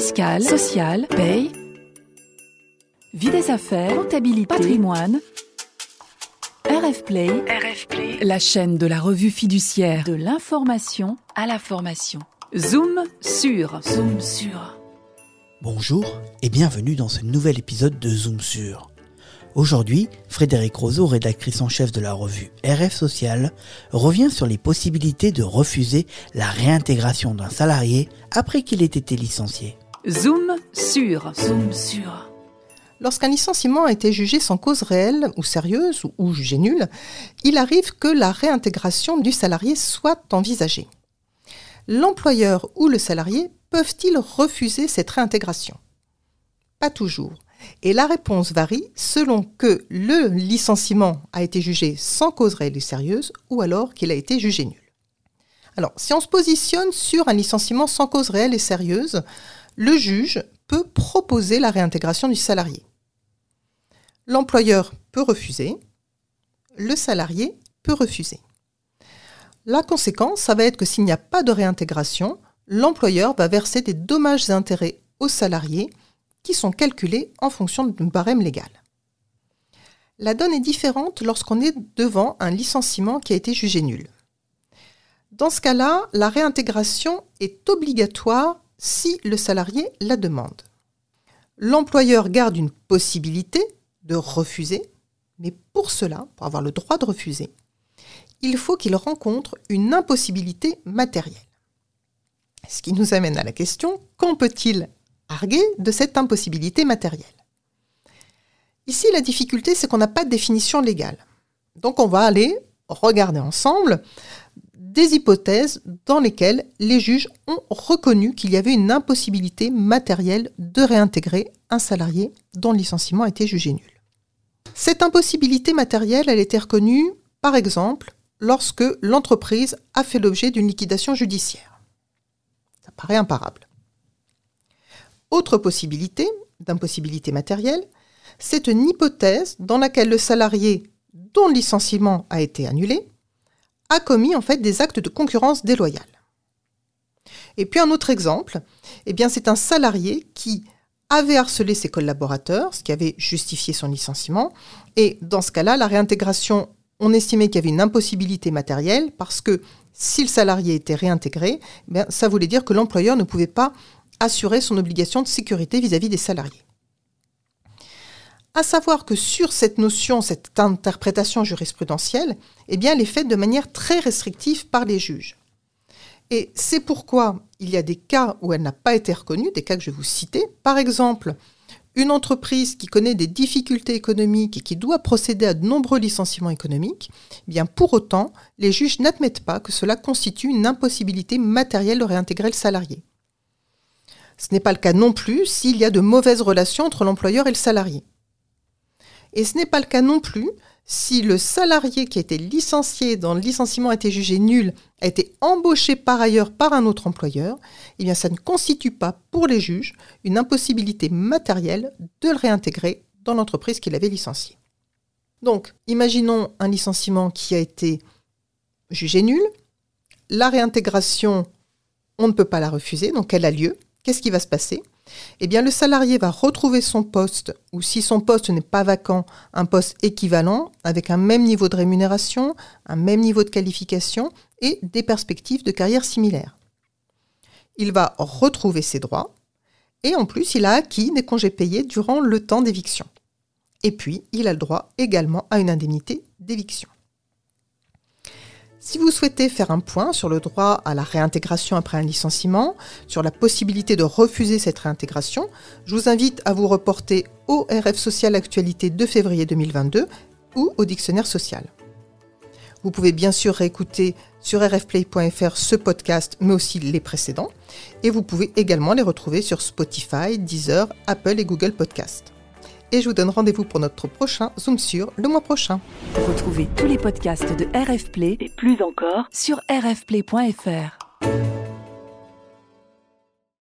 fiscale, sociale, paye, vie des affaires, comptabilité, patrimoine. RF Play, la chaîne de la revue fiduciaire de l'information à la formation. Zoom sur, zoom sur. Bonjour et bienvenue dans ce nouvel épisode de Zoom sur. Aujourd'hui, Frédéric Roseau, rédactrice en chef de la revue RF Social, revient sur les possibilités de refuser la réintégration d'un salarié après qu'il ait été licencié. Zoom sur. Lorsqu'un licenciement a été jugé sans cause réelle ou sérieuse ou jugé nul, il arrive que la réintégration du salarié soit envisagée. L'employeur ou le salarié peuvent-ils refuser cette réintégration? Pas toujours. Et la réponse varie selon que le licenciement a été jugé sans cause réelle et sérieuse ou alors qu'il a été jugé nul. Alors, si on se positionne sur un licenciement sans cause réelle et sérieuse, le juge peut proposer la réintégration du salarié. L'employeur peut refuser, le salarié peut refuser. La conséquence, ça va être que s'il n'y a pas de réintégration, l'employeur va verser des dommages et intérêts au salarié qui sont calculés en fonction d'un barème légal. La donne est différente lorsqu'on est devant un licenciement qui a été jugé nul. Dans ce cas-là, la réintégration est obligatoire si le salarié la demande. L'employeur garde une possibilité de refuser, mais pour cela, pour avoir le droit de refuser, il faut qu'il rencontre une impossibilité matérielle. Ce qui nous amène à la question, quand peut-il arguer de cette impossibilité matérielle? Ici, la difficulté, c'est qu'on n'a pas de définition légale. Donc, on va aller regarder ensemble des hypothèses dans lesquelles les juges ont reconnu qu'il y avait une impossibilité matérielle de réintégrer un salarié dont le licenciement a été jugé nul. Cette impossibilité matérielle, elle était reconnue, par exemple, lorsque l'entreprise a fait l'objet d'une liquidation judiciaire. Ça paraît imparable. Autre possibilité, d'impossibilité matérielle, c'est une hypothèse dans laquelle le salarié dont le licenciement a été annulé a commis en fait des actes de concurrence déloyale. Et puis un autre exemple, eh c'est un salarié qui avait harcelé ses collaborateurs, ce qui avait justifié son licenciement, et dans ce cas-là, la réintégration, on estimait qu'il y avait une impossibilité matérielle parce que si le salarié était réintégré, eh ça voulait dire que l'employeur ne pouvait pas assurer son obligation de sécurité vis-à-vis des salariés. À savoir que sur cette notion, cette interprétation jurisprudentielle, eh bien, elle est faite de manière très restrictive par les juges. Et c'est pourquoi il y a des cas où elle n'a pas été reconnue, des cas que je vais vous citer. Par exemple, une entreprise qui connaît des difficultés économiques et qui doit procéder à de nombreux licenciements économiques, eh bien pour autant, les juges n'admettent pas que cela constitue une impossibilité matérielle de réintégrer le salarié. Ce n'est pas le cas non plus s'il y a de mauvaises relations entre l'employeur et le salarié. Et ce n'est pas le cas non plus si le salarié qui a été licencié, dont le licenciement a été jugé nul, a été embauché par ailleurs par un autre employeur, eh bien ça ne constitue pas pour les juges une impossibilité matérielle de le réintégrer dans l'entreprise qu'il avait licencié. Donc, imaginons un licenciement qui a été jugé nul. La réintégration, on ne peut pas la refuser, donc elle a lieu qu'est-ce qui va se passer? Eh bien, le salarié va retrouver son poste, ou si son poste n'est pas vacant, un poste équivalent, avec un même niveau de rémunération, un même niveau de qualification et des perspectives de carrière similaires. Il va retrouver ses droits, et en plus, il a acquis des congés payés durant le temps d'éviction. Et puis, il a le droit également à une indemnité d'éviction. Si vous souhaitez faire un point sur le droit à la réintégration après un licenciement, sur la possibilité de refuser cette réintégration, je vous invite à vous reporter au RF Social Actualité de février 2022 ou au Dictionnaire Social. Vous pouvez bien sûr réécouter sur rfplay.fr ce podcast, mais aussi les précédents. Et vous pouvez également les retrouver sur Spotify, Deezer, Apple et Google Podcast et je vous donne rendez-vous pour notre prochain Zoom sur le mois prochain. Retrouvez tous les podcasts de RF Play et plus encore sur rfplay.fr.